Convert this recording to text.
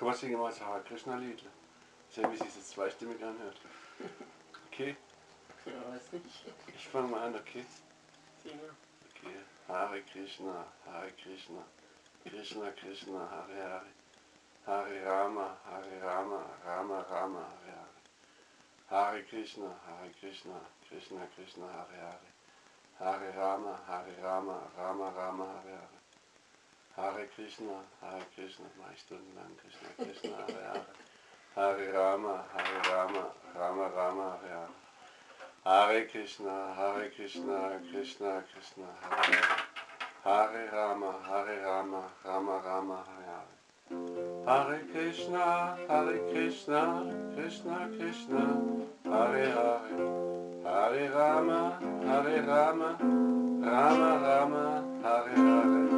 Wir singen mal das Hare Krishna Lied. Sehen, wie sich das zweistimmig anhört. Okay, Ja, weiß nicht. ich fange mal an, okay? Sing mal. Okay. Hare Krishna, Hare Krishna, Krishna Krishna, Hare Hare. Hare Rama, Hare Rama, Rama Rama, Hare Hare. Hare Krishna, Hare Krishna, Krishna Krishna, Hare Hare. Hare Rama, Hare Rama, Rama Rama, Hare Hare. Hare Krishna, Hare Krishna, mach ich stundenlang Krishna Krishna, Hare Hare. Hare Rama, Hare Rama, Rama Rama, Hare Hare. Hare Krishna, Hare Krishna, Krishna Krishna, Hare Hare. Hare Rama, Hare Rama, Rama Rama, Hare Hare. Hare Krishna, Hare Krishna, Krishna Krishna, Hare Hare. Hare Rama, Hare Rama, Rama Rama, Hare Hare.